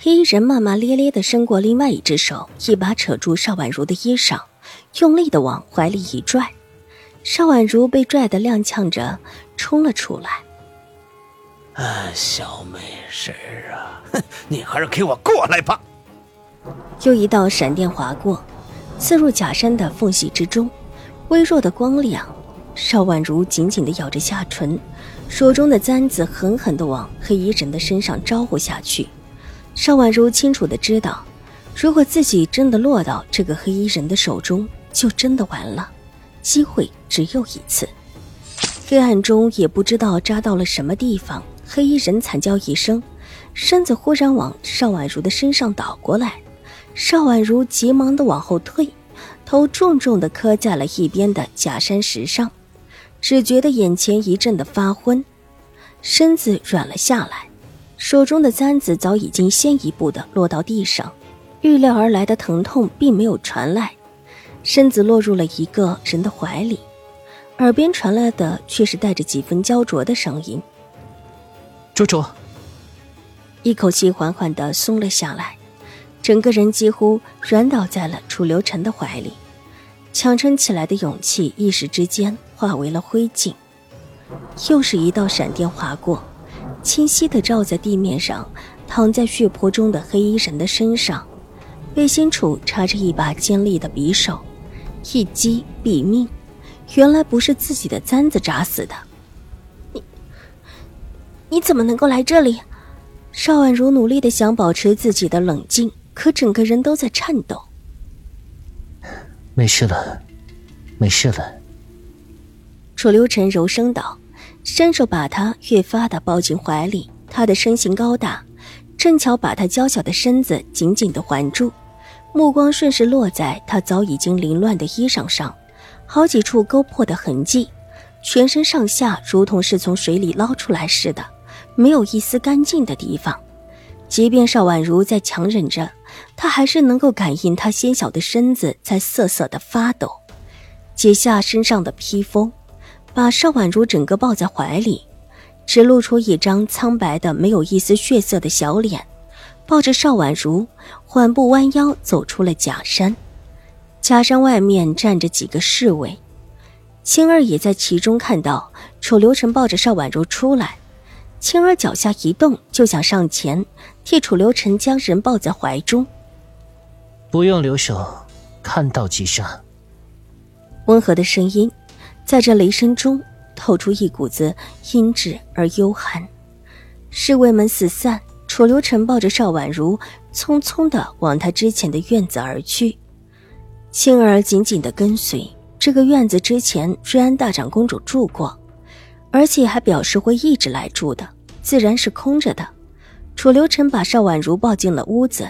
黑衣人骂骂咧咧的伸过另外一只手，一把扯住邵婉如的衣裳，用力的往怀里一拽。邵婉如被拽得踉跄着冲了出来。啊，小美人儿啊，哼，你还是给我过来吧！又一道闪电划过，刺入假山的缝隙之中，微弱的光亮。邵婉如紧紧的咬着下唇，手中的簪子狠狠的往黑衣人的身上招呼下去。邵婉如清楚的知道，如果自己真的落到这个黑衣人的手中，就真的完了。机会只有一次。黑暗中也不知道扎到了什么地方，黑衣人惨叫一声，身子忽然往邵婉如的身上倒过来。邵婉如急忙的往后退，头重重的磕在了一边的假山石上，只觉得眼前一阵的发昏，身子软了下来。手中的簪子早已经先一步的落到地上，预料而来的疼痛并没有传来，身子落入了一个人的怀里，耳边传来的却是带着几分焦灼的声音：“楚楚。”一口气缓缓的松了下来，整个人几乎软倒在了楚留臣的怀里，强撑起来的勇气一时之间化为了灰烬。又是一道闪电划过。清晰的照在地面上，躺在血泊中的黑衣人的身上，背心处插着一把尖利的匕首，一击毙命。原来不是自己的簪子扎死的。你，你怎么能够来这里？邵婉如努力的想保持自己的冷静，可整个人都在颤抖。没事了，没事了。楚留臣柔声道。伸手把他越发的抱进怀里，他的身形高大，正巧把他娇小的身子紧紧的环住。目光顺势落在他早已经凌乱的衣裳上，好几处勾破的痕迹，全身上下如同是从水里捞出来似的，没有一丝干净的地方。即便邵婉如在强忍着，他还是能够感应他纤小的身子在瑟瑟的发抖。解下身上的披风。把邵婉如整个抱在怀里，只露出一张苍白的、没有一丝血色的小脸，抱着邵婉如缓步弯腰走出了假山。假山外面站着几个侍卫，青儿也在其中看到楚留臣抱着邵婉如出来，青儿脚下一动，就想上前替楚留臣将人抱在怀中。不用留手，看到即杀。温和的声音。在这雷声中，透出一股子阴鸷而幽寒。侍卫们四散，楚留臣抱着邵婉如，匆匆的往他之前的院子而去。青儿紧紧的跟随。这个院子之前瑞安大长公主住过，而且还表示会一直来住的，自然是空着的。楚留臣把邵婉如抱进了屋子，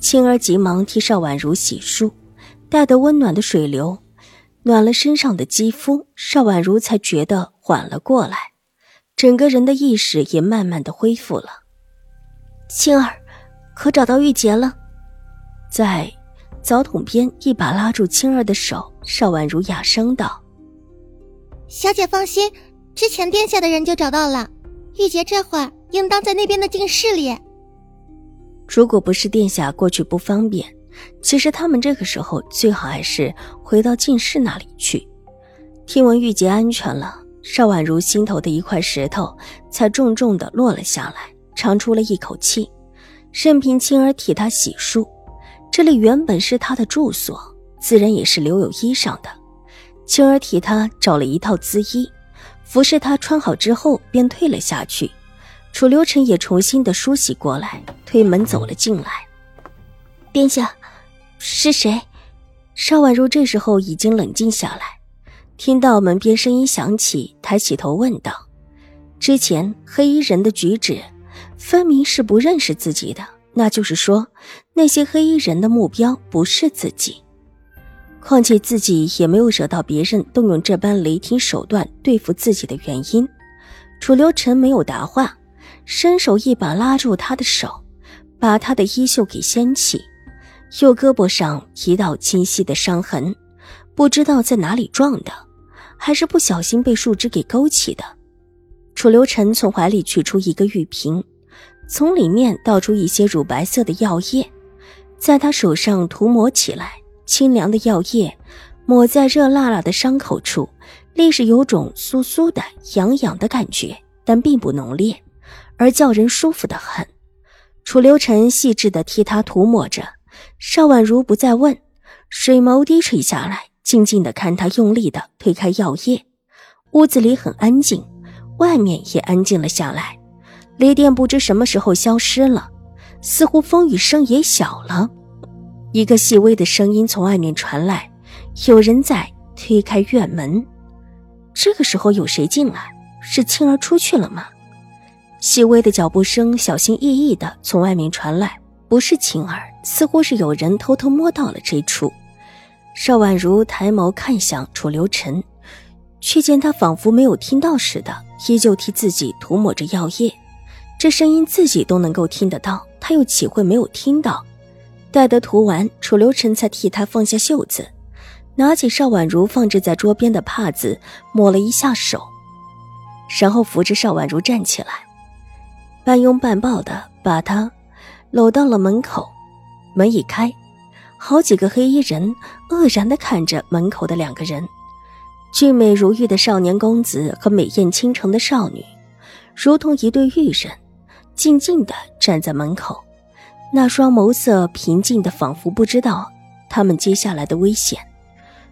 青儿急忙替邵婉如洗漱，带得温暖的水流。暖了身上的肌肤，邵婉如才觉得缓了过来，整个人的意识也慢慢的恢复了。青儿，可找到玉洁了？在澡桶边，一把拉住青儿的手，邵婉如哑声道：“小姐放心，之前殿下的人就找到了，玉洁这会儿应当在那边的静室里。如果不是殿下过去不方便。”其实他们这个时候最好还是回到进士那里去。听闻玉洁安全了，邵婉如心头的一块石头才重重的落了下来，长出了一口气。任凭青儿替她洗漱，这里原本是她的住所，自然也是留有衣裳的。青儿替她找了一套姿衣，服侍她穿好之后，便退了下去。楚留臣也重新的梳洗过来，推门走了进来。殿下。是谁？邵婉如这时候已经冷静下来，听到门边声音响起，抬起头问道：“之前黑衣人的举止，分明是不认识自己的，那就是说，那些黑衣人的目标不是自己。况且自己也没有惹到别人动用这般雷霆手段对付自己的原因。楚留臣没有答话，伸手一把拉住他的手，把他的衣袖给掀起，右胳膊上一道清晰的伤痕，不知道在哪里撞的，还是不小心被树枝给勾起的。楚留臣从怀里取出一个玉瓶，从里面倒出一些乳白色的药液，在他手上涂抹起来。清凉的药液抹在热辣辣的伤口处，立时有种酥酥的、痒痒的感觉，但并不浓烈，而叫人舒服的很。楚留臣细致地替他涂抹着，邵婉如不再问，水眸低垂下来，静静的看他用力的推开药液。屋子里很安静，外面也安静了下来。雷电不知什么时候消失了，似乎风雨声也小了。一个细微的声音从外面传来，有人在推开院门。这个时候有谁进来？是青儿出去了吗？细微的脚步声小心翼翼的从外面传来，不是晴儿，似乎是有人偷偷摸到了这处。邵婉如抬眸看向楚留臣，却见他仿佛没有听到似的，依旧替自己涂抹着药液。这声音自己都能够听得到，他又岂会没有听到？待得涂完，楚留臣才替他放下袖子，拿起邵婉如放置在桌边的帕子，抹了一下手，然后扶着邵婉如站起来，半拥半抱的把她搂到了门口。门一开，好几个黑衣人愕然的看着门口的两个人，俊美如玉的少年公子和美艳倾城的少女，如同一对玉人，静静的站在门口。那双眸色平静的，仿佛不知道他们接下来的危险。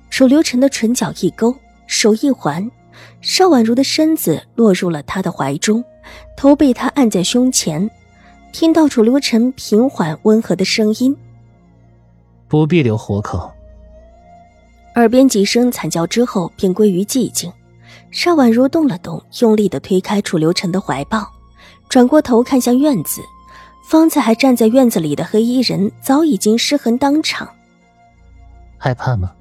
楚留臣的唇角一勾，手一环，邵婉如的身子落入了他的怀中，头被他按在胸前。听到楚留臣平缓温和的声音：“不必留活口。”耳边几声惨叫之后，便归于寂静。邵婉如动了动，用力的推开楚留臣的怀抱，转过头看向院子。方才还站在院子里的黑衣人早已经尸横当场。害怕吗？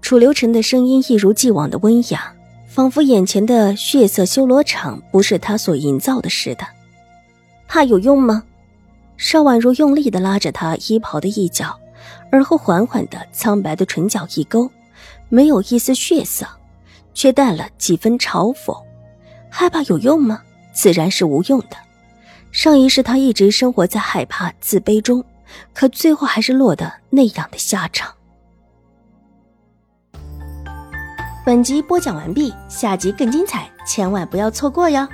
楚留臣的声音一如既往的温雅，仿佛眼前的血色修罗场不是他所营造的似的。怕有用吗？邵婉如用力的拉着他衣袍的一角，而后缓缓的苍白的唇角一勾，没有一丝血色，却带了几分嘲讽。害怕有用吗？自然是无用的。上一世，他一直生活在害怕、自卑中，可最后还是落得那样的下场。本集播讲完毕，下集更精彩，千万不要错过哟！